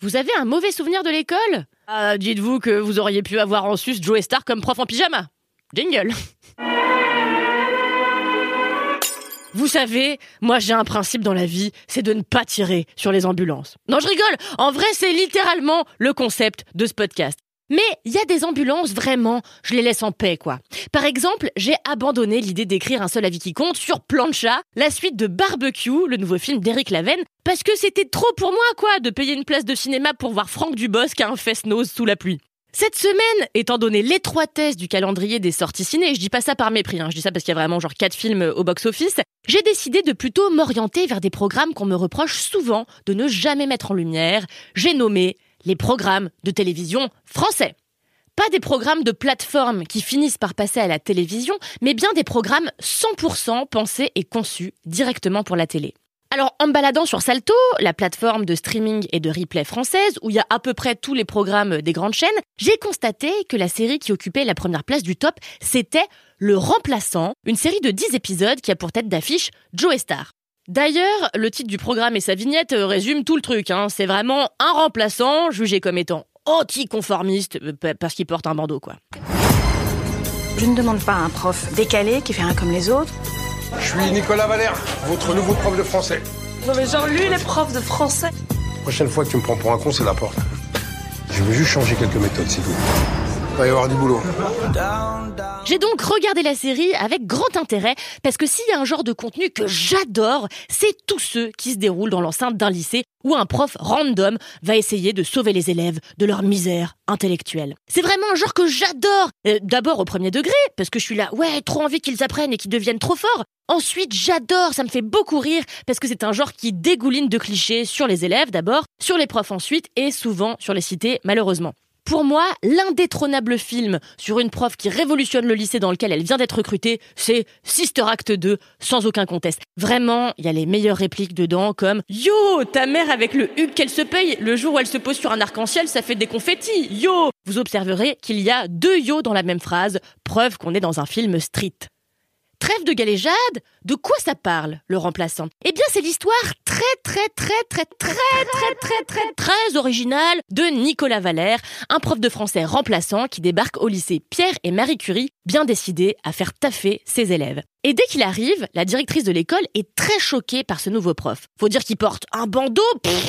Vous avez un mauvais souvenir de l'école? Ah, Dites-vous que vous auriez pu avoir en sus Joe Star comme prof en pyjama. Jingle Vous savez, moi j'ai un principe dans la vie, c'est de ne pas tirer sur les ambulances. Non, je rigole. En vrai, c'est littéralement le concept de ce podcast. Mais il y a des ambulances, vraiment, je les laisse en paix, quoi. Par exemple, j'ai abandonné l'idée d'écrire un seul avis qui compte sur Plancha, la suite de Barbecue, le nouveau film d'Éric Lavenne, parce que c'était trop pour moi, quoi, de payer une place de cinéma pour voir Franck Dubosc a un fest-nose sous la pluie. Cette semaine, étant donné l'étroitesse du calendrier des sorties ciné, je dis pas ça par mépris, hein, je dis ça parce qu'il y a vraiment genre quatre films au box-office, j'ai décidé de plutôt m'orienter vers des programmes qu'on me reproche souvent de ne jamais mettre en lumière. J'ai nommé les programmes de télévision français. Pas des programmes de plateforme qui finissent par passer à la télévision, mais bien des programmes 100% pensés et conçus directement pour la télé. Alors, en me baladant sur Salto, la plateforme de streaming et de replay française, où il y a à peu près tous les programmes des grandes chaînes, j'ai constaté que la série qui occupait la première place du top, c'était Le Remplaçant, une série de 10 épisodes qui a pour tête d'affiche Joe Star. D'ailleurs, le titre du programme et sa vignette euh, résument tout le truc. Hein. C'est vraiment un remplaçant jugé comme étant anticonformiste euh, parce qu'il porte un bandeau, quoi. Je ne demande pas un prof décalé qui fait rien comme les autres. Je suis Nicolas Valère, votre nouveau prof de français. Non mais genre lui, les profs de français. Prochaine fois que tu me prends pour un con, c'est la porte. Je veux juste changer quelques méthodes, c'est tout. Va y avoir du boulot. J'ai donc regardé la série avec grand intérêt parce que s'il y a un genre de contenu que j'adore, c'est tous ceux qui se déroulent dans l'enceinte d'un lycée où un prof random va essayer de sauver les élèves de leur misère intellectuelle. C'est vraiment un genre que j'adore. Euh, D'abord au premier degré parce que je suis là, ouais, trop envie qu'ils apprennent et qu'ils deviennent trop forts. Ensuite, j'adore, ça me fait beaucoup rire parce que c'est un genre qui dégouline de clichés sur les élèves d'abord, sur les profs ensuite et souvent sur les cités malheureusement. Pour moi, l'indétrônable film sur une prof qui révolutionne le lycée dans lequel elle vient d'être recrutée, c'est Sister Act 2, sans aucun conteste. Vraiment, il y a les meilleures répliques dedans, comme Yo, ta mère avec le huc qu'elle se paye, le jour où elle se pose sur un arc-en-ciel, ça fait des confettis. Yo Vous observerez qu'il y a deux yo dans la même phrase, preuve qu'on est dans un film street. Trêve de galéjade De quoi ça parle, le remplaçant? Eh bien, c'est l'histoire très, très, très, très, très, très, très, très, très originale de Nicolas Valère, un prof de français remplaçant qui débarque au lycée Pierre et Marie Curie, bien décidé à faire taffer ses élèves. Et dès qu'il arrive, la directrice de l'école est très choquée par ce nouveau prof. Faut dire qu'il porte un bandeau,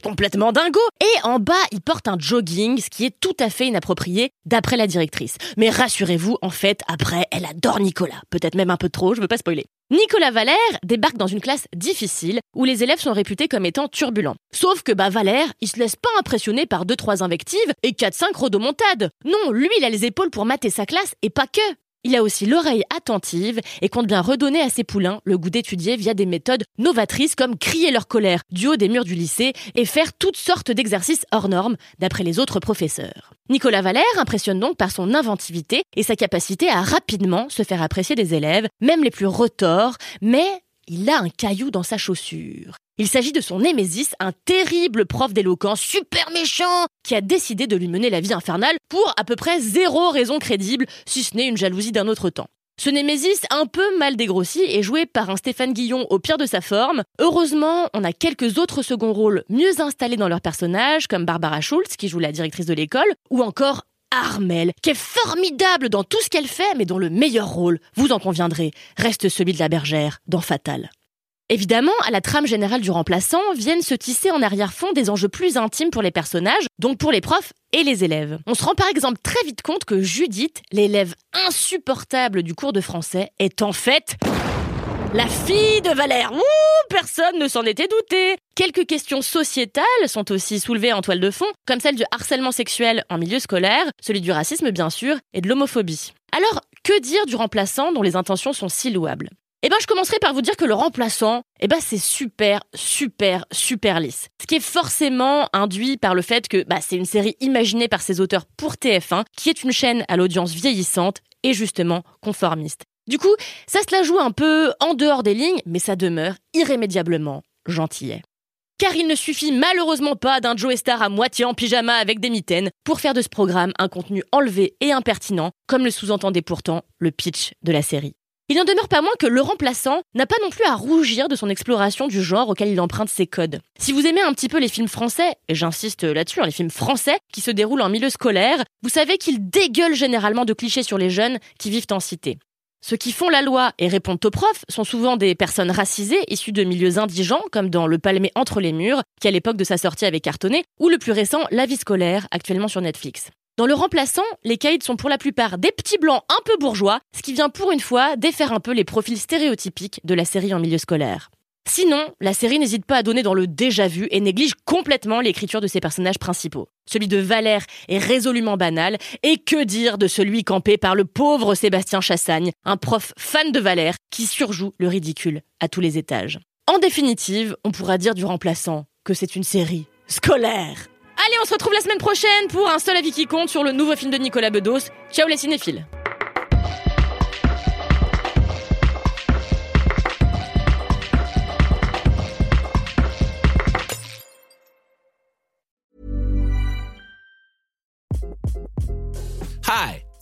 complètement dingo, et en bas, il porte un jogging, ce qui est tout à fait inapproprié d'après la directrice. Mais rassurez-vous, en fait, après, elle adore Nicolas. Peut-être même un peu trop, je veux pas spoiler. Nicolas Valère débarque dans une classe difficile où les élèves sont réputés comme étant turbulents. Sauf que bah Valère, il se laisse pas impressionner par 2-3 invectives et 4-5 rodomontades. Non, lui il a les épaules pour mater sa classe et pas que. Il a aussi l'oreille attentive et compte bien redonner à ses poulains le goût d'étudier via des méthodes novatrices comme crier leur colère du haut des murs du lycée et faire toutes sortes d'exercices hors normes d'après les autres professeurs. Nicolas Valère impressionne donc par son inventivité et sa capacité à rapidement se faire apprécier des élèves, même les plus retors, mais il a un caillou dans sa chaussure. Il s'agit de son némésis, un terrible prof d'éloquence super méchant qui a décidé de lui mener la vie infernale pour à peu près zéro raison crédible, si ce n'est une jalousie d'un autre temps. Ce Némésis, un peu mal dégrossi, est joué par un Stéphane Guillon au pire de sa forme. Heureusement, on a quelques autres seconds rôles mieux installés dans leur personnage, comme Barbara Schultz, qui joue la directrice de l'école, ou encore Armel, qui est formidable dans tout ce qu'elle fait, mais dont le meilleur rôle, vous en conviendrez, reste celui de la bergère dans Fatal. Évidemment, à la trame générale du remplaçant viennent se tisser en arrière-fond des enjeux plus intimes pour les personnages, donc pour les profs et les élèves. On se rend par exemple très vite compte que Judith, l'élève insupportable du cours de français, est en fait la fille de Valère. Personne ne s'en était douté. Quelques questions sociétales sont aussi soulevées en toile de fond, comme celle du harcèlement sexuel en milieu scolaire, celui du racisme bien sûr, et de l'homophobie. Alors, que dire du remplaçant dont les intentions sont si louables? Eh ben, je commencerai par vous dire que le remplaçant, eh ben, c'est super, super, super lisse. Ce qui est forcément induit par le fait que bah, c'est une série imaginée par ses auteurs pour TF1, qui est une chaîne à l'audience vieillissante et justement conformiste. Du coup, ça se la joue un peu en dehors des lignes, mais ça demeure irrémédiablement gentillet. Car il ne suffit malheureusement pas d'un Joe Star à moitié en pyjama avec des mitaines pour faire de ce programme un contenu enlevé et impertinent, comme le sous-entendait pourtant le pitch de la série. Il n'en demeure pas moins que le remplaçant n'a pas non plus à rougir de son exploration du genre auquel il emprunte ses codes. Si vous aimez un petit peu les films français, et j'insiste là-dessus, hein, les films français qui se déroulent en milieu scolaire, vous savez qu'ils dégueulent généralement de clichés sur les jeunes qui vivent en cité. Ceux qui font la loi et répondent aux profs sont souvent des personnes racisées issues de milieux indigents, comme dans Le Palmé entre les murs, qui à l'époque de sa sortie avait cartonné, ou le plus récent, La vie scolaire, actuellement sur Netflix. Dans le remplaçant, les caïds sont pour la plupart des petits blancs un peu bourgeois, ce qui vient pour une fois défaire un peu les profils stéréotypiques de la série en milieu scolaire. Sinon, la série n'hésite pas à donner dans le déjà vu et néglige complètement l'écriture de ses personnages principaux. Celui de Valère est résolument banal, et que dire de celui campé par le pauvre Sébastien Chassagne, un prof fan de Valère qui surjoue le ridicule à tous les étages. En définitive, on pourra dire du remplaçant que c'est une série scolaire. Allez, on se retrouve la semaine prochaine pour un seul avis qui compte sur le nouveau film de Nicolas Bedos. Ciao les cinéphiles